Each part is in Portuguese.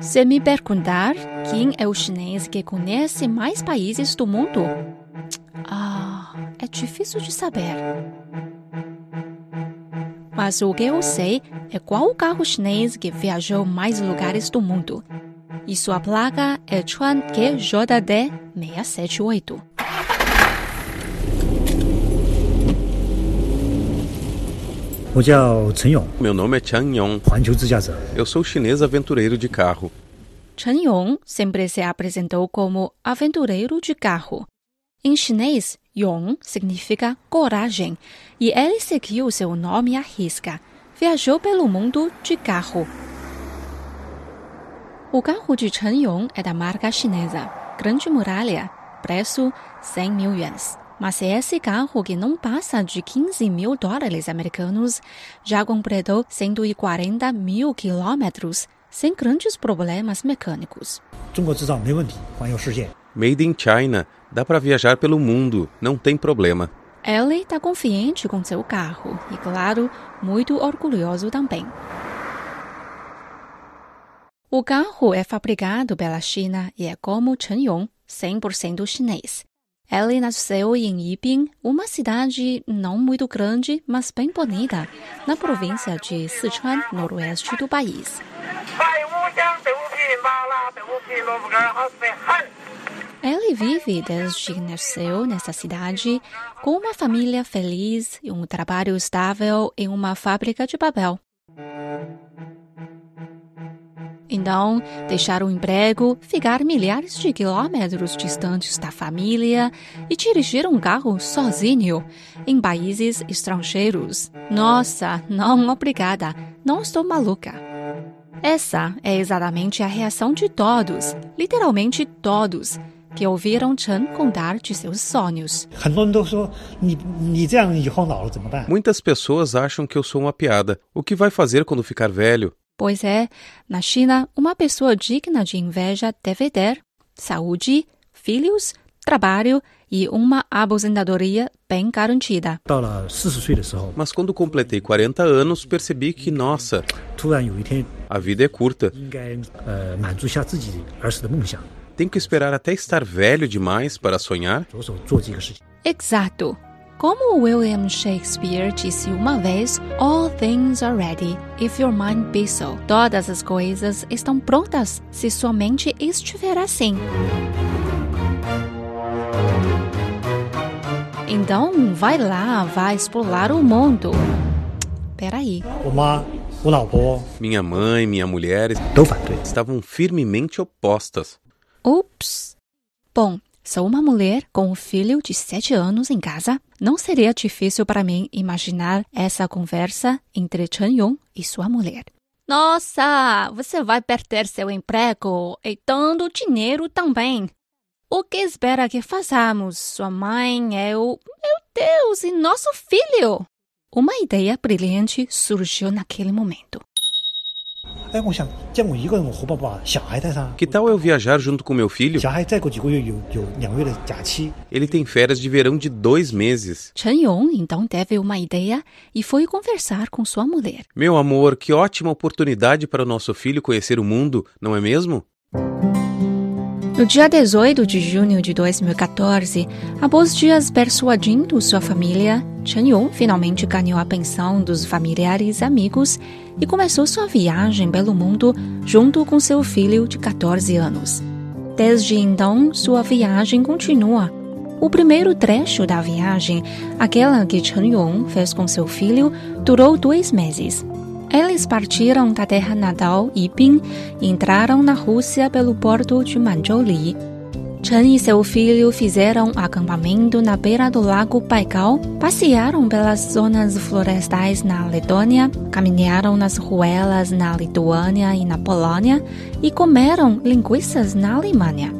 Se me perguntar quem é o chinês que conhece mais países do mundo, ah, é difícil de saber. Mas o que eu sei é qual o carro chinês que viajou mais lugares do mundo. E sua placa é Chuan QJD 678. Meu nome é Chang Yong. Eu sou chinês aventureiro de carro. Chen Yong sempre se apresentou como aventureiro de carro. Em chinês, Yong significa coragem, e ele seguiu seu nome à risca. Viajou pelo mundo de carro. O carro de Chen Yong é da marca chinesa Grande Muralha, preço 100 mil yuans. Mas esse carro que não passa de 15 mil dólares americanos já completou 140 mil quilômetros sem grandes problemas mecânicos. Made in China. Dá para viajar pelo mundo, não tem problema. Ele está confiante com seu carro e, claro, muito orgulhoso também. O carro é fabricado pela China e é como Chen Yong, 100% chinês. Ele nasceu em Yibin, uma cidade não muito grande, mas bem bonita, na província de Sichuan, noroeste do país. Ele vive desde que nasceu nessa cidade, com uma família feliz e um trabalho estável em uma fábrica de papel. Então, deixar o emprego, ficar milhares de quilômetros distantes da família e dirigir um carro sozinho em países estrangeiros. Nossa, não obrigada, não estou maluca. Essa é exatamente a reação de todos, literalmente todos, que ouviram Chen contar de seus sonhos. Muitas pessoas acham que eu sou uma piada. O que vai fazer quando ficar velho? Pois é, na China, uma pessoa digna de inveja deve ter saúde, filhos, trabalho e uma aposentadoria bem garantida. Mas quando completei 40 anos, percebi que, nossa, a vida é curta. Tem que esperar até estar velho demais para sonhar? Exato. Como William Shakespeare disse uma vez, All things are ready if your mind be so. Todas as coisas estão prontas se sua mente estiver assim. Então, vai lá, vai explorar o mundo. Peraí. Minha mãe, minha mulher estavam firmemente opostas. Ups. Bom, Sou uma mulher com um filho de sete anos em casa. Não seria difícil para mim imaginar essa conversa entre Chen Yong e sua mulher. Nossa, você vai perder seu emprego e tanto dinheiro também. O que espera que façamos, sua mãe, eu? Meu Deus, e nosso filho? Uma ideia brilhante surgiu naquele momento. Que tal eu viajar junto com meu filho? Ele tem férias de verão de dois meses. Chen Yong então teve uma ideia e foi conversar com sua mulher. Meu amor, que ótima oportunidade para o nosso filho conhecer o mundo, não é mesmo? No dia 18 de junho de 2014, após dias persuadindo sua família, Chen Yong finalmente ganhou a pensão dos familiares e amigos e começou sua viagem pelo mundo junto com seu filho de 14 anos. Desde então, sua viagem continua. O primeiro trecho da viagem, aquela que Chen Yong fez com seu filho, durou dois meses. Eles partiram da terra natal Yibin e entraram na Rússia pelo porto de Manzhouli. Chen e seu filho fizeram acampamento na beira do lago Baikal, passearam pelas zonas florestais na Letônia, caminharam nas ruelas na Lituânia e na Polônia e comeram linguiças na Alemanha.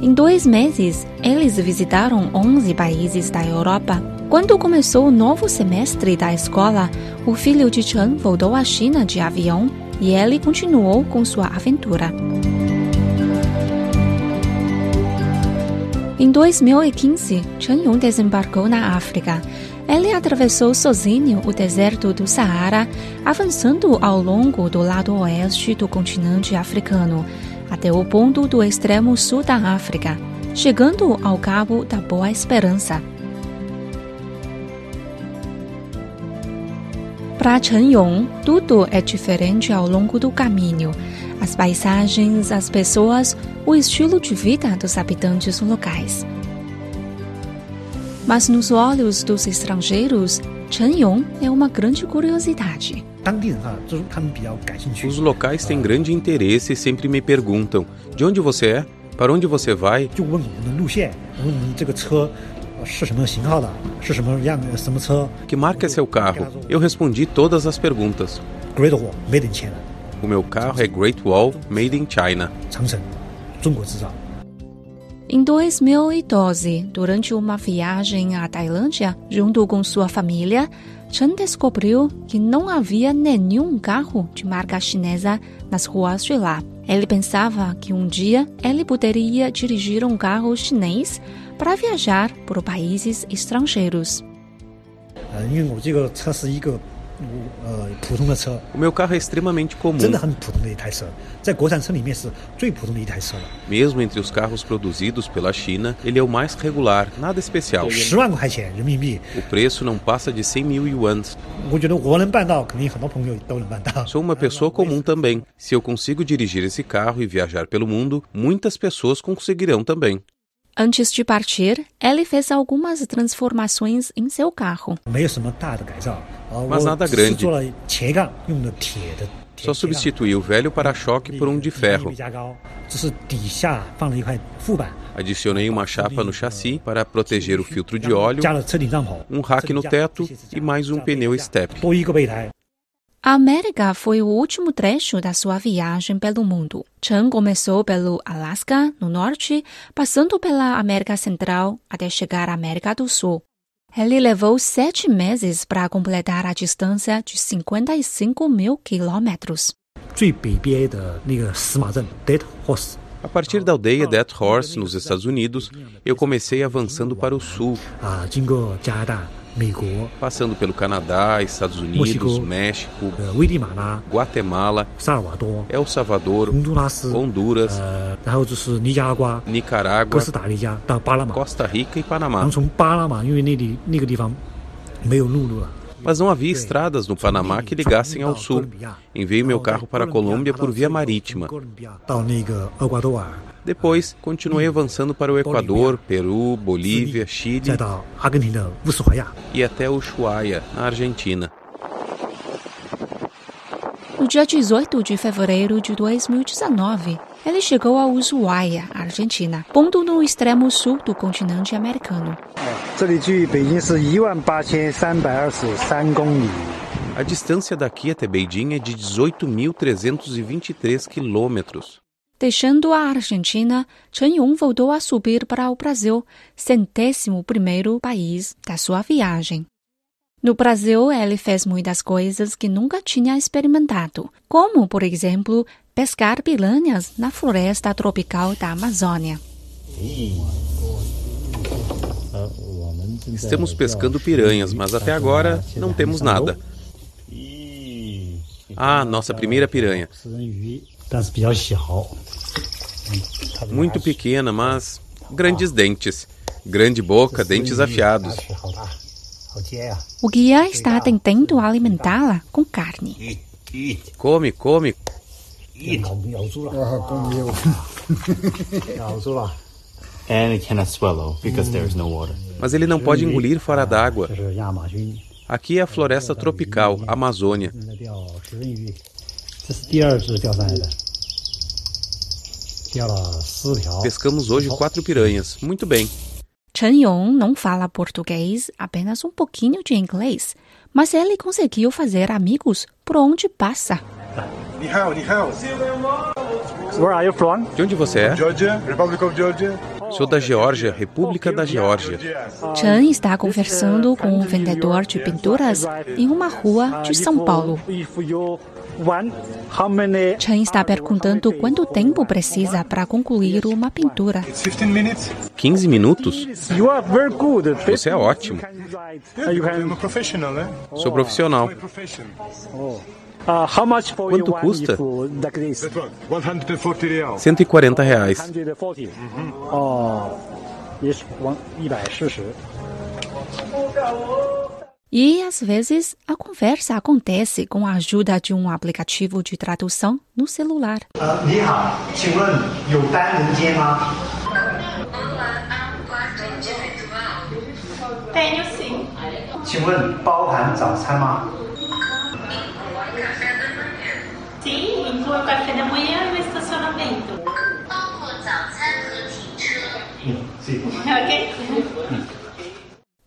Em dois meses, eles visitaram 11 países da Europa quando começou o novo semestre da escola, o filho de Chen voltou à China de avião e ele continuou com sua aventura. Em 2015, Chen Yong desembarcou na África. Ele atravessou sozinho o deserto do Saara, avançando ao longo do lado oeste do continente africano, até o ponto do extremo sul da África, chegando ao Cabo da Boa Esperança. Para Chen Yong, tudo é diferente ao longo do caminho. As paisagens, as pessoas, o estilo de vida dos habitantes locais. Mas nos olhos dos estrangeiros, Chen Yong é uma grande curiosidade. Os locais têm grande interesse e sempre me perguntam: de onde você é? Para onde você vai? Que marca é seu carro? Eu respondi todas as perguntas. O meu carro é Great Wall Made in China. Em 2012, durante uma viagem à Tailândia, junto com sua família, Chen descobriu que não havia nenhum carro de marca chinesa nas ruas de lá. Ele pensava que um dia ele poderia dirigir um carro chinês para viajar por países estrangeiros. O meu carro é extremamente comum. Mesmo entre os carros produzidos pela China, ele é o mais regular, nada especial. O preço não passa de 100 mil yuans. Sou uma pessoa comum também. Se eu consigo dirigir esse carro e viajar pelo mundo, muitas pessoas conseguirão também. Antes de partir, ele fez algumas transformações em seu carro. Mas nada grande. Só substituí o velho para-choque por um de ferro. Adicionei uma chapa no chassi para proteger o filtro de óleo, um rack no teto e mais um pneu step. A América foi o último trecho da sua viagem pelo mundo. Chen começou pelo Alasca, no norte, passando pela América Central até chegar à América do Sul. Ele levou sete meses para completar a distância de 55 mil quilômetros. A partir da aldeia Death Horse, nos Estados Unidos, eu comecei avançando para o sul passando pelo Canadá, Estados Unidos, México, Guatemala, El Salvador, Honduras, Nicarágua, Costa Rica e Panamá. Mas não havia estradas no Panamá que ligassem ao sul. Enviei meu carro para a Colômbia por via marítima. Depois, continuei avançando para o Equador, Peru, Bolívia, Chile e até Ushuaia, na Argentina. No dia 18 de fevereiro de 2019, ele chegou a Ushuaia, Argentina, ponto no extremo sul do continente americano. A distância daqui até Beijing é de 18.323 quilômetros. Deixando a Argentina, Chen Yong voltou a subir para o Brasil, centésimo primeiro país da sua viagem. No Brasil, ele fez muitas coisas que nunca tinha experimentado, como, por exemplo, pescar piranhas na floresta tropical da Amazônia. Estamos pescando piranhas, mas até agora não temos nada. Ah, nossa primeira piranha. Muito pequena, mas grandes dentes. Grande boca, dentes afiados. O guia está tentando alimentá-la com carne. Come, come. Mas ele não pode engolir fora d'água. Aqui é a floresta tropical, Amazônia. Pescamos hoje quatro piranhas. Muito bem. Chen Yong não fala português, apenas um pouquinho de inglês, mas ele conseguiu fazer amigos por onde passa. Where are you from? De onde você é? Georgia, Republic of Georgia. Sou da Geórgia, República da Geórgia. Chan está conversando com um vendedor de pinturas em uma rua de São Paulo. Chen está perguntando quanto tempo precisa para concluir uma pintura. 15 minutos? Você é ótimo. Sou profissional. Quanto custa? 140 reais. E às vezes a conversa acontece com a ajuda de um aplicativo de tradução no celular. Sim. Inclui o café da manhã e o estacionamento. Sim. ok?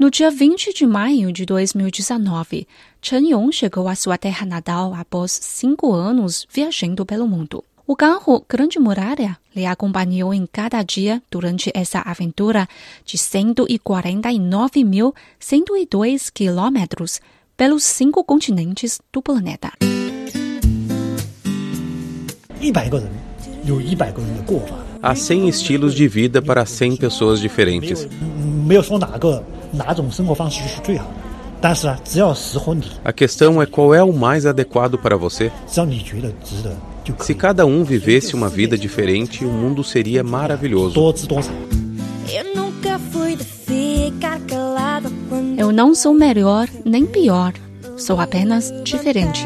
No dia 20 de maio de 2019, Chen Yong chegou à sua terra natal após cinco anos viajando pelo mundo. O carro Grande Muralha lhe acompanhou em cada dia durante essa aventura de 149.102 quilômetros pelos cinco continentes do planeta. 100个人有100个人的过法。Há 100 estilos de vida para 100 pessoas diferentes. 没有说哪个 a questão é qual é o mais adequado para você. Se cada um vivesse uma vida diferente, o mundo seria maravilhoso. Eu não sou melhor nem pior, sou apenas diferente.